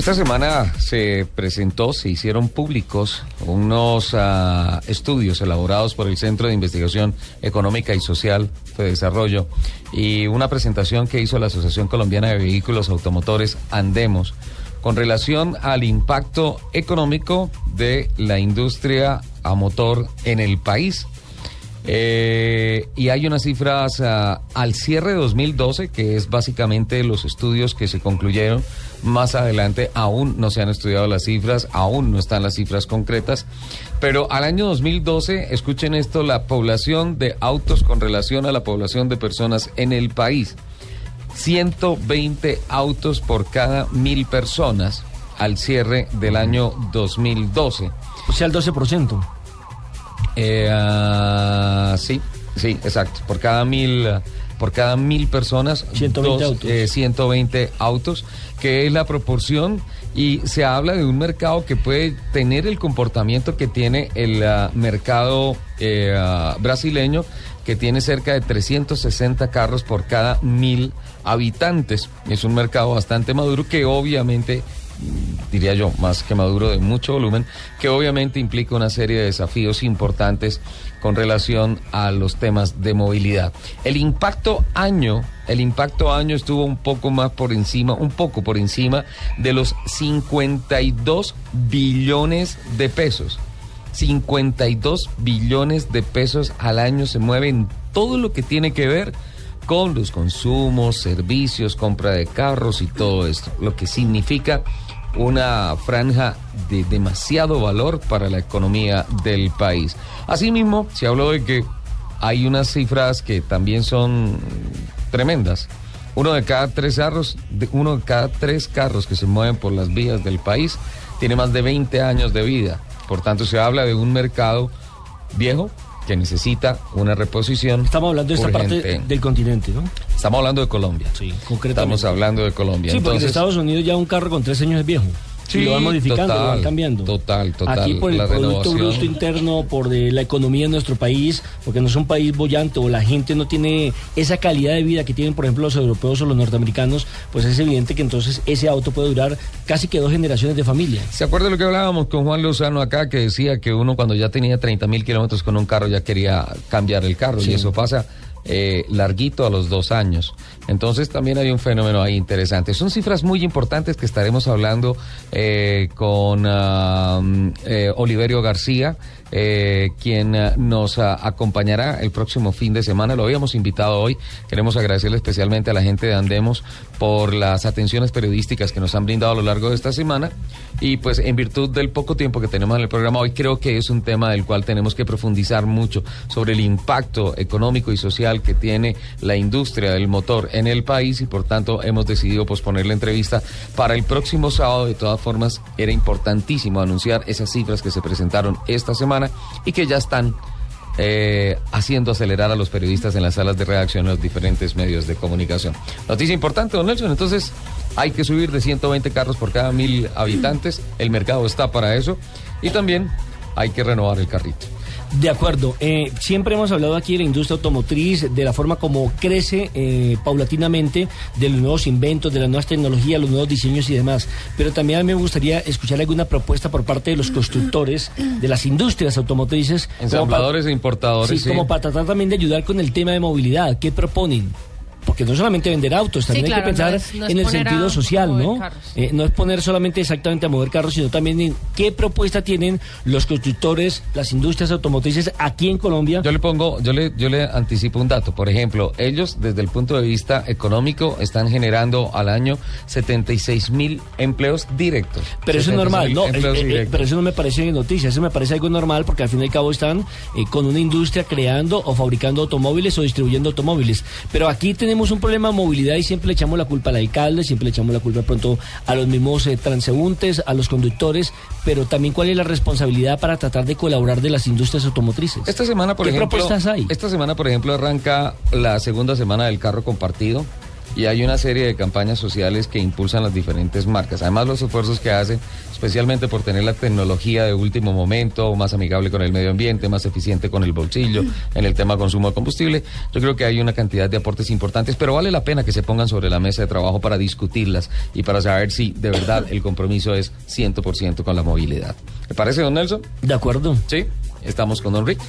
Esta semana se presentó, se hicieron públicos unos uh, estudios elaborados por el Centro de Investigación Económica y Social de Desarrollo y una presentación que hizo la Asociación Colombiana de Vehículos Automotores Andemos con relación al impacto económico de la industria a motor en el país. Eh, y hay unas cifras uh, al cierre de 2012, que es básicamente los estudios que se concluyeron. Más adelante aún no se han estudiado las cifras, aún no están las cifras concretas. Pero al año 2012, escuchen esto, la población de autos con relación a la población de personas en el país. 120 autos por cada mil personas al cierre del año 2012. O sea, el 12%. Eh, uh, sí, sí, exacto. Por cada mil, por cada mil personas, 120 dos, autos. Eh, 120 autos, que es la proporción. Y se habla de un mercado que puede tener el comportamiento que tiene el uh, mercado uh, brasileño, que tiene cerca de 360 carros por cada mil habitantes. Es un mercado bastante maduro que obviamente diría yo, más que maduro de mucho volumen, que obviamente implica una serie de desafíos importantes con relación a los temas de movilidad. El impacto año, el impacto año estuvo un poco más por encima, un poco por encima de los 52 billones de pesos. 52 billones de pesos al año se mueven todo lo que tiene que ver con los consumos, servicios, compra de carros y todo esto, lo que significa una franja de demasiado valor para la economía del país. Asimismo, se habló de que hay unas cifras que también son tremendas. Uno de cada tres carros, uno de cada tres carros que se mueven por las vías del país tiene más de 20 años de vida. Por tanto, se habla de un mercado viejo que necesita una reposición. Estamos hablando de esta urgente. parte del continente, ¿no? Estamos hablando de Colombia. Sí, concretamente. Estamos hablando de Colombia. Sí, porque Entonces, en Estados Unidos ya un carro con tres años es viejo. Sí, y lo van modificando, total, lo van cambiando. total, total. Aquí por el Producto. Bruto Interno, por de la economía de nuestro país, porque no es un país bollante o la gente no tiene esa calidad de vida que tienen, por ejemplo, los europeos o los norteamericanos, pues es evidente que entonces ese auto puede durar casi que dos generaciones de familia. ¿Se acuerda lo que hablábamos con Juan Lozano acá, que decía que uno cuando ya tenía 30 mil kilómetros con un carro ya quería cambiar el carro Sí. y eso pasa eh, larguito a los dos años. Entonces también hay un fenómeno ahí interesante. Son cifras muy importantes que estaremos hablando eh, con eh, Oliverio García, quien nos ah, acompañará el próximo fin de semana. Lo habíamos invitado hoy. Queremos agradecerle especialmente a la gente de Andemos por las atenciones periodísticas que nos han brindado a lo largo de esta semana. Y pues en virtud del poco tiempo que tenemos en el programa hoy, creo que es un tema del cual tenemos que profundizar mucho sobre el impacto económico y social que tiene la industria del motor en el país y por tanto hemos decidido posponer la entrevista para el próximo sábado. De todas formas, era importantísimo anunciar esas cifras que se presentaron esta semana y que ya están eh, haciendo acelerar a los periodistas en las salas de redacción en los diferentes medios de comunicación. Noticia importante, don Nelson. Entonces, hay que subir de 120 carros por cada mil habitantes. El mercado está para eso. Y también hay que renovar el carrito. De acuerdo. Eh, siempre hemos hablado aquí de la industria automotriz, de la forma como crece eh, paulatinamente, de los nuevos inventos, de las nuevas tecnologías, los nuevos diseños y demás. Pero también a mí me gustaría escuchar alguna propuesta por parte de los constructores, de las industrias automotrices. para- Ensambladores e importadores. Sí, como para tratar también de ayudar con el tema de movilidad. ¿Qué proponen? Porque no solamente vender autos, también Sí, hay que pensar no es- no es en el sentido a social, ¿no? Eh, no es poner solamente exactamente a mover carros, sino también en qué propuesta tienen los constructores, las industrias automotrices aquí en Colombia. Yo le pongo, yo le, yo le anticipo un dato. Por ejemplo, ellos desde el punto de vista económico están generando al año 76 mil empleos directos. Pero eso es 76.000 normal, no, eh, eh, pero eso no me parece noticia, eso me parece algo normal porque al fin y al cabo están eh, con una industria creando o fabricando automóviles o distribuyendo automóviles. Pero aquí tenemos un problema de movilidad y siempre le echamos la culpa al alcalde, siempre le echamos la culpa pronto a los mismos eh, transeúntes, a los conductores, pero también cuál es la responsabilidad para tratar de colaborar de las industrias automotrices. Esta semana, por ¿Qué ejemplo, propuestas hay? esta semana, por ejemplo, arranca la segunda semana del carro compartido. y hay una serie de campañas sociales que impulsan las diferentes marcas. Además, los esfuerzos que hacen, especialmente por tener la tecnología de último momento, más amigable con el medio ambiente, más eficiente con el bolsillo, en el tema consumo de combustible, yo creo que hay una cantidad de aportes importantes, pero vale la pena que se pongan sobre la mesa de trabajo para discutirlas y para saber si de verdad el compromiso es 100% con la movilidad. ¿Le parece, don Nelson? De acuerdo. Sí, estamos con don Rick.